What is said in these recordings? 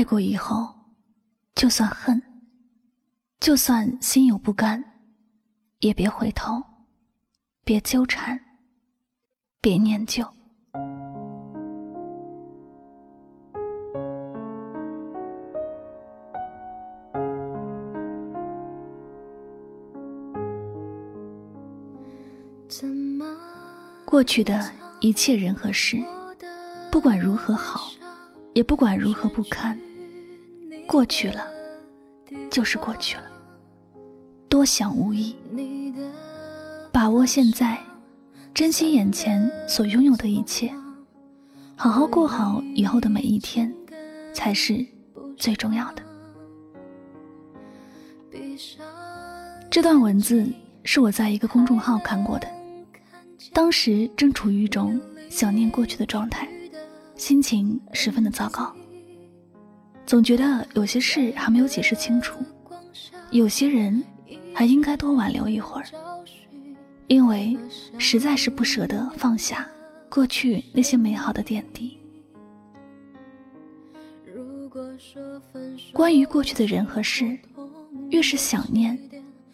爱过以后，就算恨，就算心有不甘，也别回头，别纠缠，别念旧。过去的一切人和事，不管如何好，也不管如何不堪，过去了，就是过去了。多想无益，把握现在，珍惜眼前所拥有的一切，好好过好以后的每一天，才是最重要的。这段文字是我在一个公众号看过的。当时正处于一种想念过去的状态，心情十分的糟糕，总觉得有些事还没有解释清楚，有些人还应该多挽留一会儿，因为实在是不舍得放下过去那些美好的点滴。关于过去的人和事，越是想念，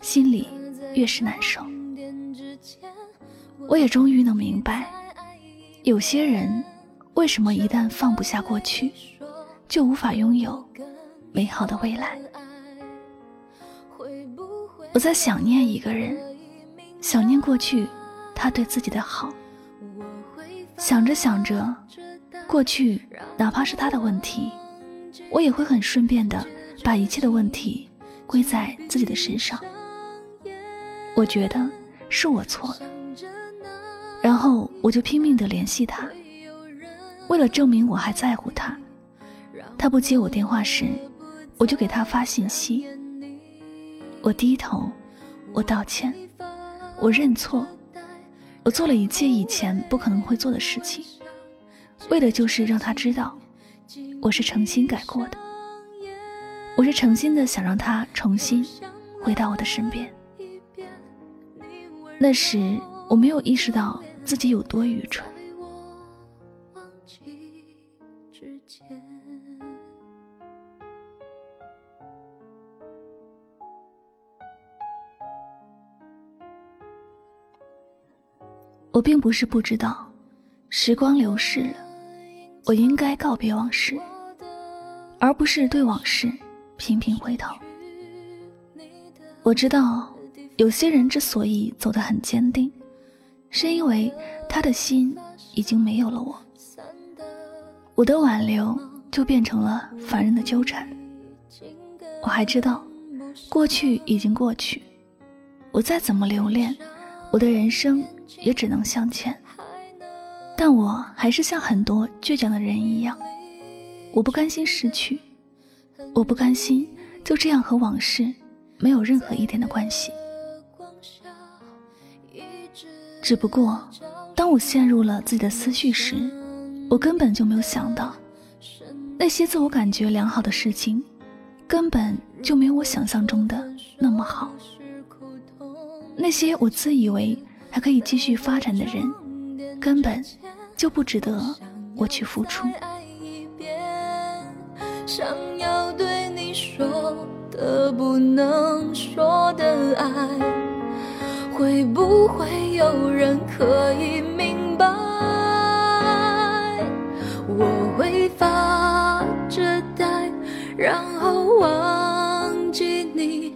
心里越是难受。我也终于能明白，有些人为什么一旦放不下过去，就无法拥有美好的未来。我在想念一个人，想念过去他对自己的好，想着想着，过去哪怕是他的问题，我也会很顺便的把一切的问题归在自己的身上。我觉得是我错了。然后我就拼命的联系他，为了证明我还在乎他。他不接我电话时，我就给他发信息。我低头，我道歉，我认错，我做了一切以前不可能会做的事情，为的就是让他知道，我是诚心改过的。我是诚心的想让他重新回到我的身边。那时我没有意识到。自己有多愚蠢？我并不是不知道，时光流逝了，我应该告别往事，而不是对往事频频回头。我知道，有些人之所以走得很坚定。是因为他的心已经没有了我，我的挽留就变成了烦人的纠缠。我还知道，过去已经过去，我再怎么留恋，我的人生也只能向前。但我还是像很多倔强的人一样，我不甘心失去，我不甘心就这样和往事没有任何一点的关系。只不过，当我陷入了自己的思绪时，我根本就没有想到，那些自我感觉良好的事情，根本就没有我想象中的那么好。那些我自以为还可以继续发展的人，根本就不值得我去付出。想要对你说的不能说的爱。会不会有人可以明白？我会发着呆，然后忘记你，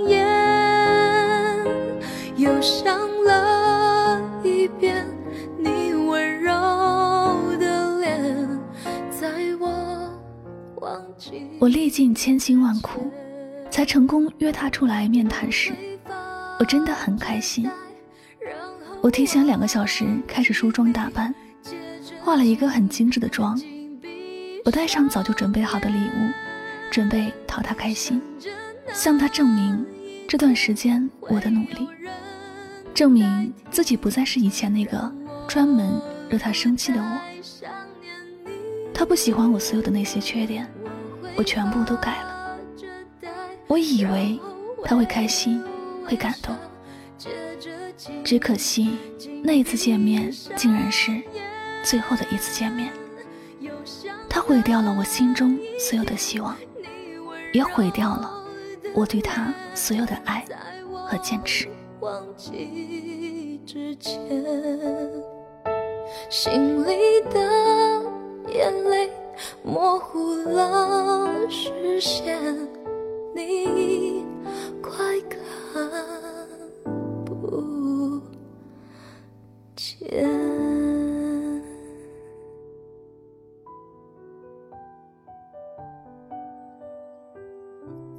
眼，想了一遍你温柔的脸，在我忘记。我历尽千辛万苦，才成功约他出来面谈时，我真的很开心。我提前两个小时开始梳妆打扮。化了一个很精致的妆，我带上早就准备好的礼物，准备讨他开心，向他证明这段时间我的努力，证明自己不再是以前那个专门惹他生气的我。他不喜欢我所有的那些缺点，我全部都改了。我以为他会开心，会感动，只可惜那一次见面竟然是最后的一次见面。他毁掉了我心中所有的希望，也毁掉了我对他所有的爱和坚持。忘记之前心里的。眼泪模糊了视线，你快看不见。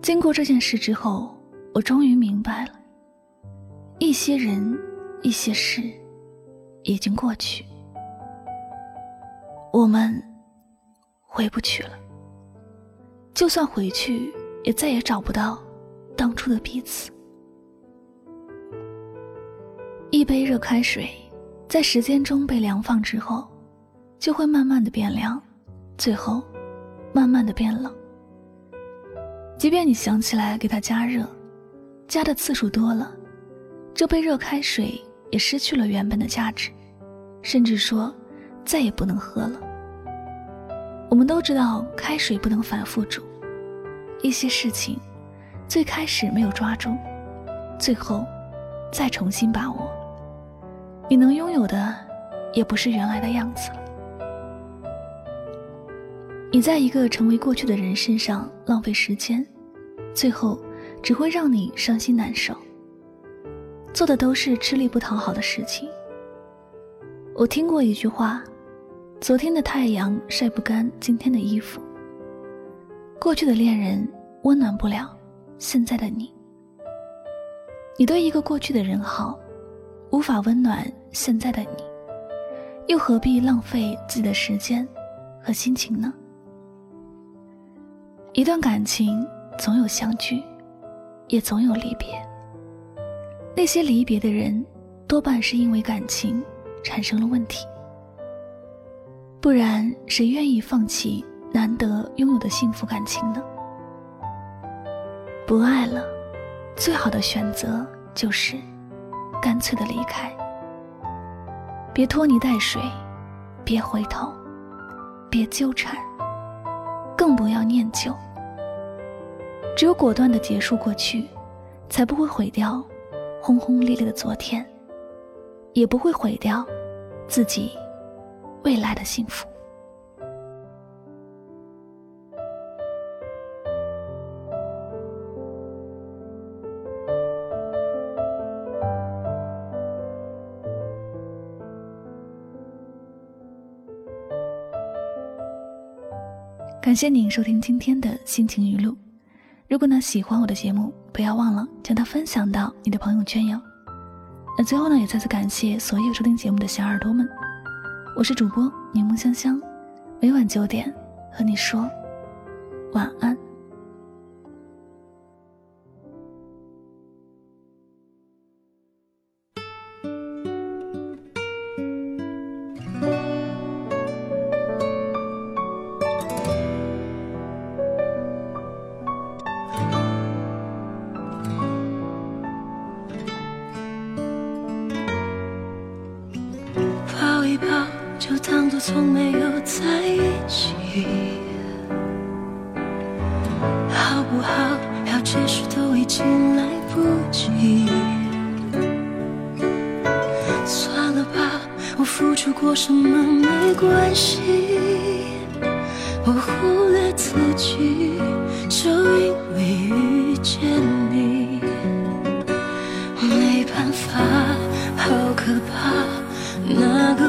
经过这件事之后，我终于明白了，一些人，一些事，已经过去。我们回不去了，就算回去，也再也找不到当初的彼此。一杯热开水，在时间中被凉放之后，就会慢慢的变凉，最后慢慢的变冷。即便你想起来给它加热，加的次数多了，这杯热开水也失去了原本的价值，甚至说。再也不能喝了。我们都知道，开水不能反复煮。一些事情，最开始没有抓住，最后再重新把握，你能拥有的，也不是原来的样子了。你在一个成为过去的人身上浪费时间，最后只会让你伤心难受。做的都是吃力不讨好的事情。我听过一句话。昨天的太阳晒不干今天的衣服。过去的恋人温暖不了现在的你。你对一个过去的人好，无法温暖现在的你，又何必浪费自己的时间和心情呢？一段感情总有相聚，也总有离别。那些离别的人，多半是因为感情产生了问题。不然，谁愿意放弃难得拥有的幸福感情呢？不爱了，最好的选择就是干脆的离开。别拖泥带水，别回头，别纠缠，更不要念旧。只有果断的结束过去，才不会毁掉轰轰烈烈的昨天，也不会毁掉自己。未来的幸福。感谢您收听今天的心情语录。如果呢喜欢我的节目，不要忘了将它分享到你的朋友圈哟。那最后呢，也再次感谢所有收听节目的小耳朵们。我是主播柠檬香香，每晚九点和你说晚安。不好？要解释都已经来不及。算了吧，我付出过什么没关系，我忽略自己，就因为遇见你，没办法，好可怕。那个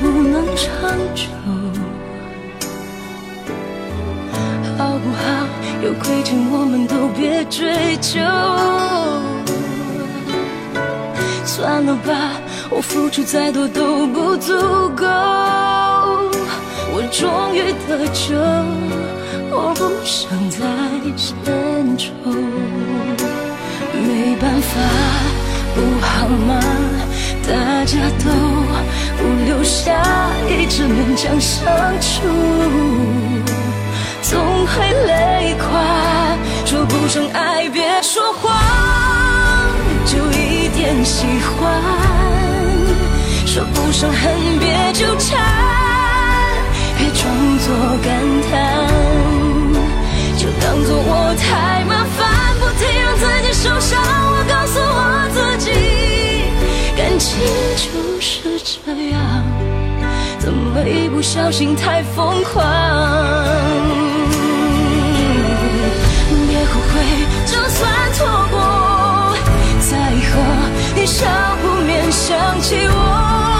不能长久。好不好，有亏欠我们都别追究。算了吧，我付出再多都不足够。我终于得救，我不想再牵愁。没办法，不好吗？大家都留下，一直勉强相处。总会累垮，说不上爱别说谎，就一点喜欢；说不上恨别纠缠，别装作感叹，怎么一不小心太疯狂？别后悔就算错过，在以后你少不免想起我，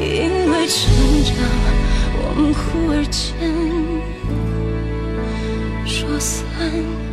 因为成长，我们忽而间。说散。